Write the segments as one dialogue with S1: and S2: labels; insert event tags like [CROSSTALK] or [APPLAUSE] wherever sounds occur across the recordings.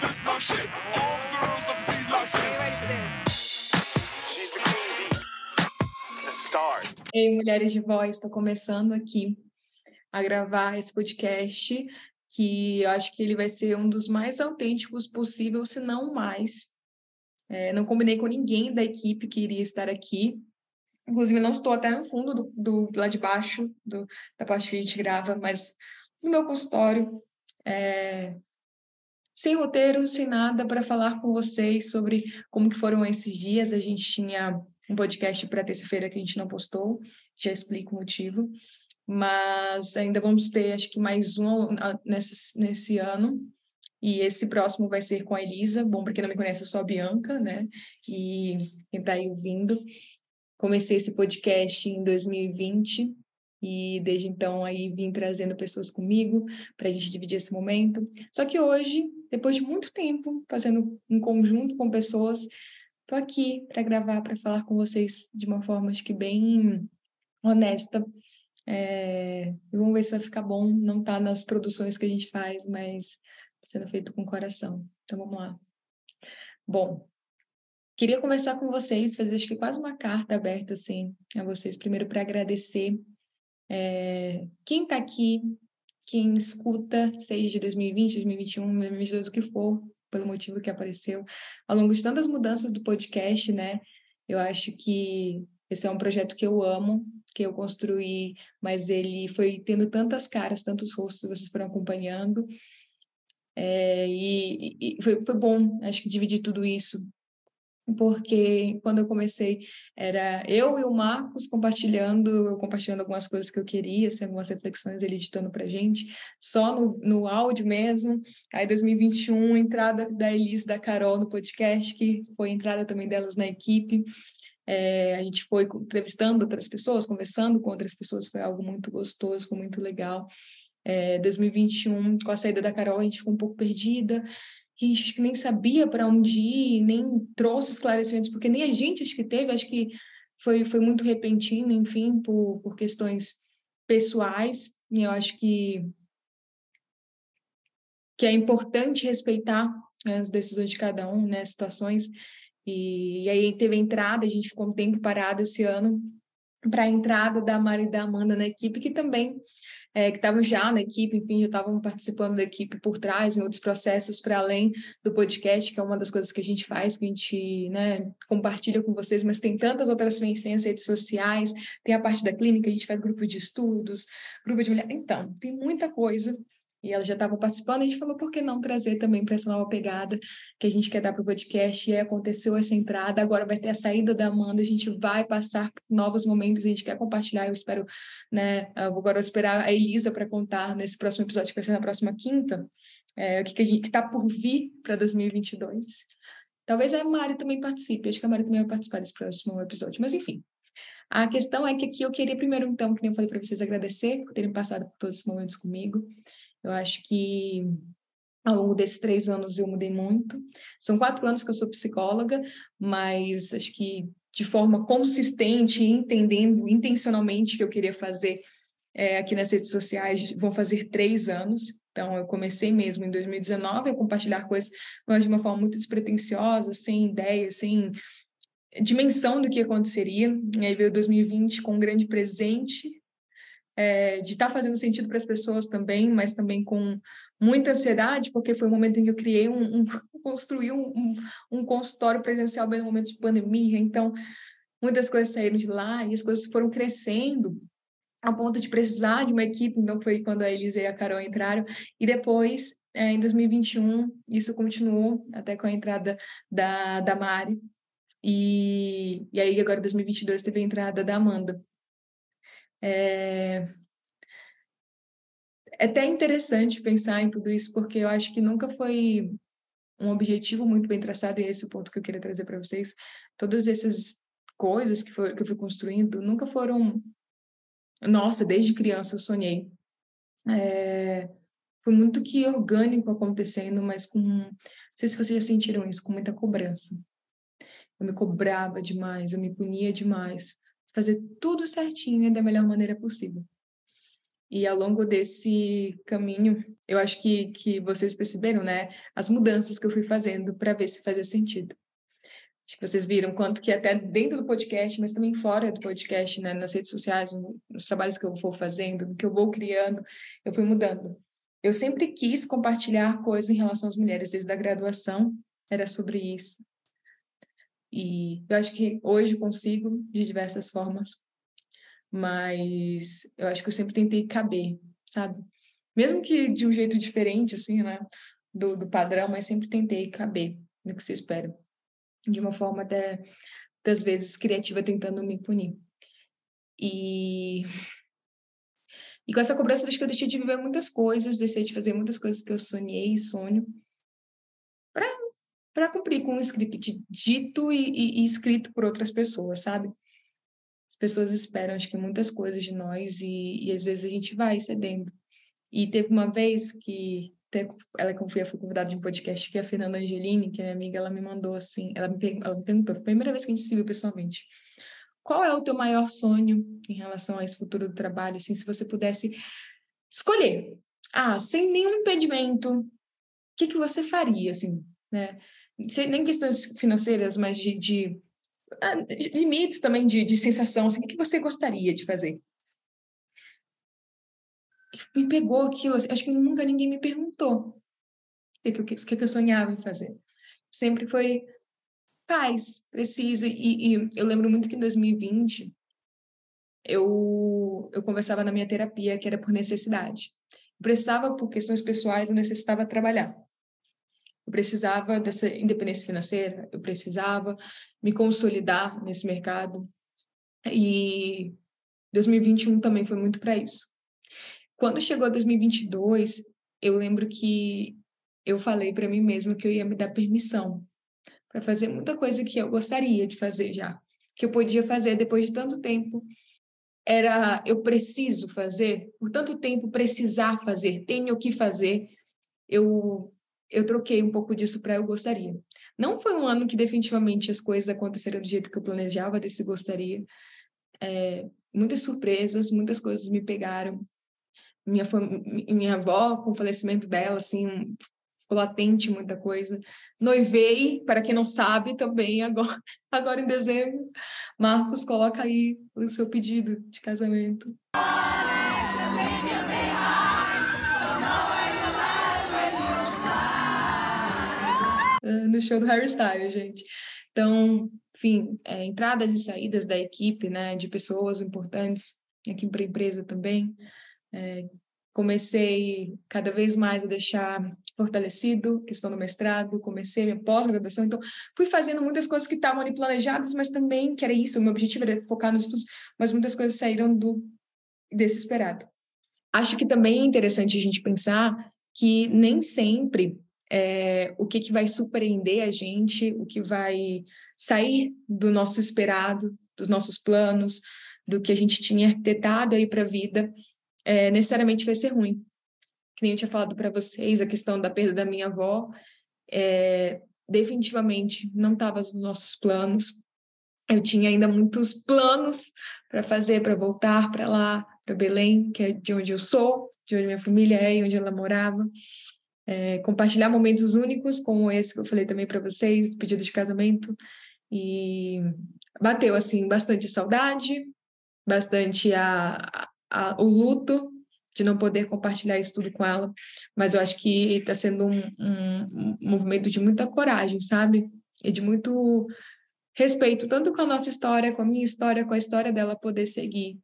S1: this my shit. All girls love me like this.
S2: She's the queen bee, the star.
S3: Ei, Mulheres de Voz, estou começando aqui a gravar esse podcast, que eu acho que ele vai ser um dos mais autênticos possível, se não mais. É, não combinei com ninguém da equipe que iria estar aqui. Inclusive, não estou até no fundo do, do lá de baixo do, da parte que a gente grava, mas no meu consultório, é, sem roteiro, sem nada, para falar com vocês sobre como que foram esses dias. A gente tinha um podcast para terça-feira que a gente não postou, já explico o motivo, mas ainda vamos ter, acho que mais um nesse, nesse ano, e esse próximo vai ser com a Elisa. Bom, para quem não me conhece, eu sou a Bianca, né? E quem está aí ouvindo. Comecei esse podcast em 2020 e desde então aí vim trazendo pessoas comigo para a gente dividir esse momento. Só que hoje, depois de muito tempo fazendo um conjunto com pessoas, estou aqui para gravar, para falar com vocês de uma forma acho que bem honesta. É... vamos ver se vai ficar bom. Não está nas produções que a gente faz, mas sendo feito com coração. Então vamos lá. Bom, queria conversar com vocês, fazer acho que quase uma carta aberta assim a vocês, primeiro para agradecer é, quem está aqui, quem escuta, seja de 2020, 2021, 2022, o que for, pelo motivo que apareceu, ao longo de tantas mudanças do podcast, né? Eu acho que esse é um projeto que eu amo, que eu construí, mas ele foi tendo tantas caras, tantos rostos, vocês foram acompanhando, é, e, e foi, foi bom, acho que dividir tudo isso, porque quando eu comecei era eu e o Marcos compartilhando, compartilhando algumas coisas que eu queria, assim, algumas reflexões ele editando para gente, só no, no áudio mesmo. Aí 2021 entrada da Elise, da Carol no podcast, que foi entrada também delas na equipe. É, a gente foi entrevistando outras pessoas, conversando com outras pessoas, foi algo muito gostoso, foi muito legal é, 2021, com a saída da Carol, a gente ficou um pouco perdida, a gente nem sabia para onde ir, nem trouxe esclarecimentos, porque nem a gente acho que teve, acho que foi, foi muito repentino, enfim, por, por questões pessoais, e eu acho que, que é importante respeitar né, as decisões de cada um, né, situações, e, e aí teve a entrada, a gente ficou um tempo parado esse ano, para a entrada da Mari e da Amanda na equipe, que também é, que estavam já na equipe, enfim, já estavam participando da equipe por trás, em outros processos para além do podcast, que é uma das coisas que a gente faz, que a gente né, compartilha com vocês, mas tem tantas outras frentes, tem as redes sociais, tem a parte da clínica, a gente faz grupo de estudos, grupo de mulher. Então, tem muita coisa e elas já estavam participando, a gente falou, por que não trazer também para essa nova pegada que a gente quer dar para o podcast? E aconteceu essa entrada, agora vai ter a saída da Amanda, a gente vai passar por novos momentos, a gente quer compartilhar, eu espero, né, agora eu esperar a Elisa para contar nesse próximo episódio, que vai ser na próxima quinta, é, o que, que a gente está por vir para 2022. Talvez a Mari também participe, acho que a Mari também vai participar desse próximo episódio, mas enfim. A questão é que aqui eu queria primeiro, então, que nem eu falei para vocês, agradecer por terem passado todos esses momentos comigo. Eu acho que ao longo desses três anos eu mudei muito. São quatro anos que eu sou psicóloga, mas acho que de forma consistente, entendendo intencionalmente que eu queria fazer é, aqui nas redes sociais, vão fazer três anos. Então, eu comecei mesmo em 2019 a compartilhar coisas, mas de uma forma muito despretensiosa, sem ideia, sem dimensão do que aconteceria. E aí veio 2020 com um grande presente é, de estar tá fazendo sentido para as pessoas também, mas também com muita ansiedade, porque foi o momento em que eu criei um, um [LAUGHS] construí um, um, um, consultório presencial bem no momento de pandemia, então muitas coisas saíram de lá e as coisas foram crescendo a ponto de precisar de uma equipe, então foi quando a Elisa e a Carol entraram, e depois, é, em 2021, isso continuou até com a entrada da, da Mari, e, e aí agora em 2022 teve a entrada da Amanda. É... é até interessante pensar em tudo isso, porque eu acho que nunca foi um objetivo muito bem traçado, e esse é o ponto que eu queria trazer para vocês. Todas essas coisas que, for, que eu fui construindo nunca foram. Nossa, desde criança eu sonhei. É... Foi muito que orgânico acontecendo, mas com. Não sei se vocês já sentiram isso, com muita cobrança. Eu me cobrava demais, eu me punia demais fazer tudo certinho e da melhor maneira possível. E ao longo desse caminho, eu acho que, que vocês perceberam, né? As mudanças que eu fui fazendo para ver se fazia sentido. Acho que vocês viram quanto que até dentro do podcast, mas também fora do podcast, né? Nas redes sociais, nos trabalhos que eu vou fazendo, que eu vou criando, eu fui mudando. Eu sempre quis compartilhar coisas em relação às mulheres, desde a graduação era sobre isso. E eu acho que hoje consigo de diversas formas mas eu acho que eu sempre tentei caber, sabe? Mesmo que de um jeito diferente, assim, né? Do, do padrão, mas sempre tentei caber no que se espera. De uma forma até, das vezes, criativa, tentando me punir. E... E com essa cobrança, acho que eu deixei de viver muitas coisas, deixei de fazer muitas coisas que eu sonhei e sonho para cumprir com um script dito e, e, e escrito por outras pessoas, sabe? as pessoas esperam, acho que muitas coisas de nós e, e às vezes a gente vai cedendo. E teve uma vez que ela que foi convidada de um podcast que é a Fernanda Angelini, que é minha amiga, ela me mandou assim, ela me, ela me perguntou, foi a primeira vez que a gente se viu pessoalmente, qual é o teu maior sonho em relação a esse futuro do trabalho, assim, se você pudesse escolher, ah, sem nenhum impedimento, o que que você faria, assim, né? Nem questões financeiras, mas de, de ah, limites também de, de sensação, assim, o que você gostaria de fazer? Me pegou aquilo, assim, acho que nunca ninguém me perguntou o que, que, que eu sonhava em fazer. Sempre foi paz, precisa. E, e eu lembro muito que em 2020 eu, eu conversava na minha terapia que era por necessidade. Eu precisava, por questões pessoais, eu necessitava trabalhar. Eu precisava dessa independência financeira, eu precisava me consolidar nesse mercado. E 2021 também foi muito para isso. Quando chegou 2022, eu lembro que eu falei para mim mesma que eu ia me dar permissão para fazer muita coisa que eu gostaria de fazer já, que eu podia fazer depois de tanto tempo. Era eu preciso fazer, por tanto tempo precisar fazer, tenho que fazer. Eu eu troquei um pouco disso para eu gostaria. Não foi um ano que definitivamente as coisas aconteceram do jeito que eu planejava, desse gostaria. É, muitas surpresas, muitas coisas me pegaram. Minha, minha avó, com o falecimento dela, assim, ficou latente muita coisa. Noivei, para quem não sabe, também [LAUGHS] agora, agora em dezembro. Marcos, coloca aí o seu pedido de casamento. No show do Harry Styles, gente. Então, enfim, é, entradas e saídas da equipe, né, de pessoas importantes aqui para a empresa também. É, comecei cada vez mais a deixar fortalecido questão do mestrado, comecei minha pós-graduação, então fui fazendo muitas coisas que estavam ali planejadas, mas também que era isso, o meu objetivo era focar nos estudos, mas muitas coisas saíram do desse esperado. Acho que também é interessante a gente pensar que nem sempre é, o que, que vai surpreender a gente, o que vai sair do nosso esperado, dos nossos planos, do que a gente tinha arquitetado aí para a vida, é, necessariamente vai ser ruim. Que nem eu tinha falado para vocês, a questão da perda da minha avó, é, definitivamente não estava nos nossos planos. Eu tinha ainda muitos planos para fazer, para voltar para lá, para Belém, que é de onde eu sou, de onde minha família é e onde ela morava é, compartilhar momentos únicos, como esse que eu falei também para vocês, pedido de casamento. E bateu, assim, bastante saudade, bastante a, a, o luto de não poder compartilhar isso tudo com ela. Mas eu acho que está sendo um, um, um movimento de muita coragem, sabe? E de muito respeito, tanto com a nossa história, com a minha história, com a história dela poder seguir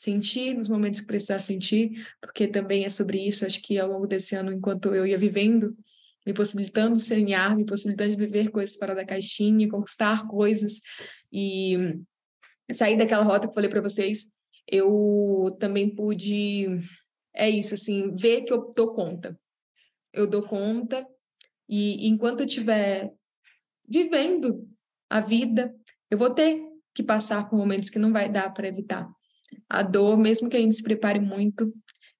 S3: sentir nos momentos que precisar sentir, porque também é sobre isso, acho que ao longo desse ano, enquanto eu ia vivendo, me possibilitando sonhar, me possibilitando viver coisas fora da caixinha, conquistar coisas e sair daquela rota que eu falei para vocês, eu também pude é isso assim, ver que eu dou conta. Eu dou conta e enquanto eu estiver vivendo a vida, eu vou ter que passar por momentos que não vai dar para evitar a dor, mesmo que a gente se prepare muito,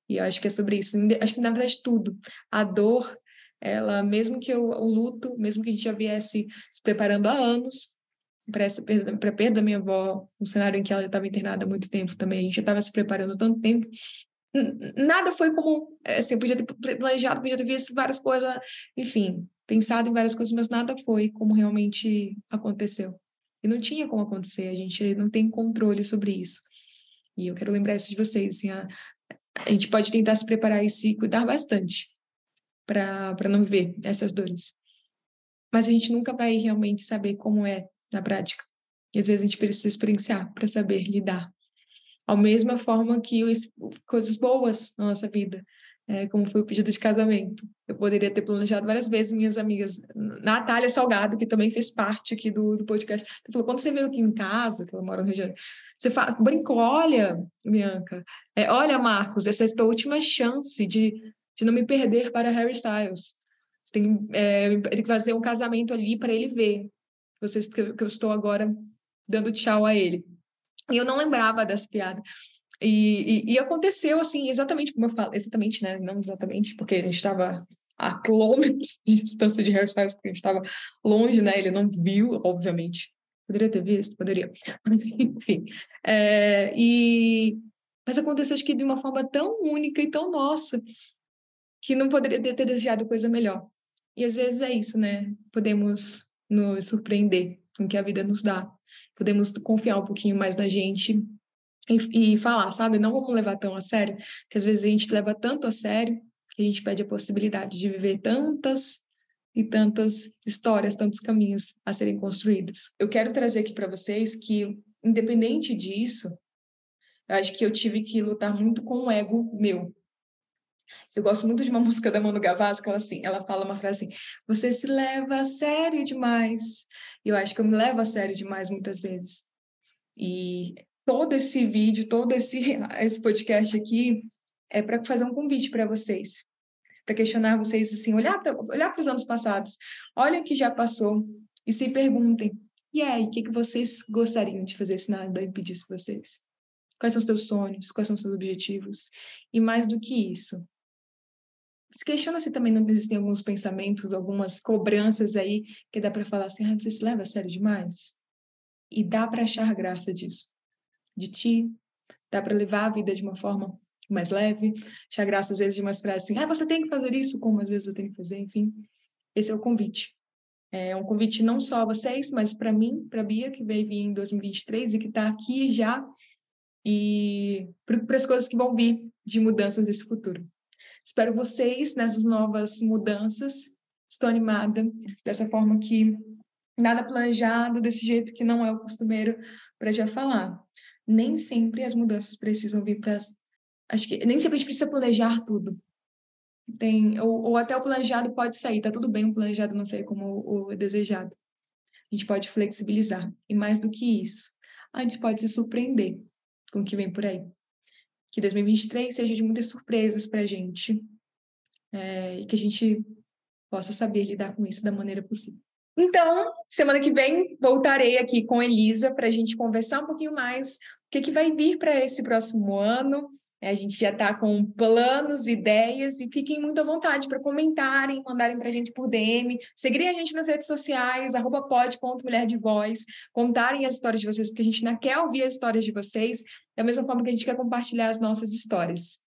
S3: e acho que é sobre isso, acho que na verdade tudo, a dor, ela, mesmo que eu, o luto, mesmo que a gente já viesse se preparando há anos para essa perda, para a perda da minha avó, um cenário em que ela estava internada há muito tempo também, a gente já estava se preparando há tanto tempo, nada foi como, assim, eu podia ter planejado, podia ter visto várias coisas, enfim, pensado em várias coisas, mas nada foi como realmente aconteceu. E não tinha como acontecer, a gente não tem controle sobre isso. E eu quero lembrar isso de vocês, assim, a, a gente pode tentar se preparar e se cuidar bastante para não viver essas dores. Mas a gente nunca vai realmente saber como é na prática. E às vezes a gente precisa experienciar para saber lidar. Ao mesma forma que os, coisas boas na nossa vida, é, como foi o pedido de casamento. Eu poderia ter planejado várias vezes, minhas amigas. Natália Salgado, que também fez parte aqui do, do podcast, falou: quando você veio aqui em casa, que ela mora no Rio de Janeiro, você fala, brincou, olha, Bianca, é, olha, Marcos, essa é a tua última chance de, de não me perder para Harry Styles. Você tem, é, tem que fazer um casamento ali para ele ver vocês que, eu estou agora dando tchau a ele. E eu não lembrava dessa piada. E, e, e, aconteceu assim, exatamente como eu falo, exatamente, né? Não exatamente, porque a gente estava a quilômetros de distância de hairstyles, porque a gente estava longe, né? Ele não viu, obviamente. Poderia ter visto, poderia. [LAUGHS] Enfim. É, e... Mas aconteceu, acho que de uma forma tão única e tão nossa, que não poderia ter desejado coisa melhor. E às vezes é isso, né? Podemos nos surpreender com o que a vida nos dá. Podemos confiar um pouquinho mais na gente e, e falar, sabe? Não vamos levar tão a sério, que às vezes a gente leva tanto a sério que a gente perde a possibilidade de viver tantas e tantas histórias, tantos caminhos a serem construídos. Eu quero trazer aqui para vocês que, independente disso, eu acho que eu tive que lutar muito com o ego meu. Eu gosto muito de uma [LAUGHS] música da Manu Gavassi, que ela, assim, ela fala uma frase assim, você se leva a sério demais. E eu acho que eu me levo a sério demais muitas vezes. E todo esse vídeo, todo esse, [LAUGHS] esse podcast aqui é para fazer um convite para vocês, para questionar vocês, assim, olhar para olhar os anos passados, olhem o que já passou e se perguntem, e aí, o que, que vocês gostariam de fazer se nada impedisse vocês? Quais são os seus sonhos? Quais são os seus objetivos? E mais do que isso, se questiona se também não existem alguns pensamentos, algumas cobranças aí que dá para falar assim, ah, você se leva a sério demais? E dá para achar graça disso de ti, dá para levar a vida de uma forma mais leve, achar graça às vezes de umas frases assim, ah, você tem que fazer isso, como às vezes eu tenho que fazer, enfim. Esse é o convite. É um convite não só a vocês, mas para mim, para Bia, que veio vir em 2023 e que está aqui já, e para as coisas que vão vir de mudanças nesse futuro. Espero vocês nessas novas mudanças. Estou animada dessa forma que nada planejado, desse jeito que não é o costumeiro para já falar nem sempre as mudanças precisam vir para. Acho que nem sempre a gente precisa planejar tudo. Tem, ou, ou até o planejado pode sair, tá tudo bem o planejado não sair como o, desejado. A gente pode flexibilizar. E mais do que isso, a gente pode se surpreender com o que vem por aí. Que 2023 seja de muitas surpresas para a gente é, e que a gente possa saber lidar com isso da maneira possível. Então, semana que vem voltarei aqui com Elisa para a gente conversar um pouquinho mais que, que vai vir para esse próximo ano. A gente já está com planos, ideias, e fiquem muito à vontade para comentarem, mandarem para a gente por DM, seguirem a gente nas redes sociais, arroba pod.mulher de voz, contarem as histórias de vocês, porque a gente ainda quer ouvir as histórias de vocês, da mesma forma que a gente quer compartilhar as nossas histórias.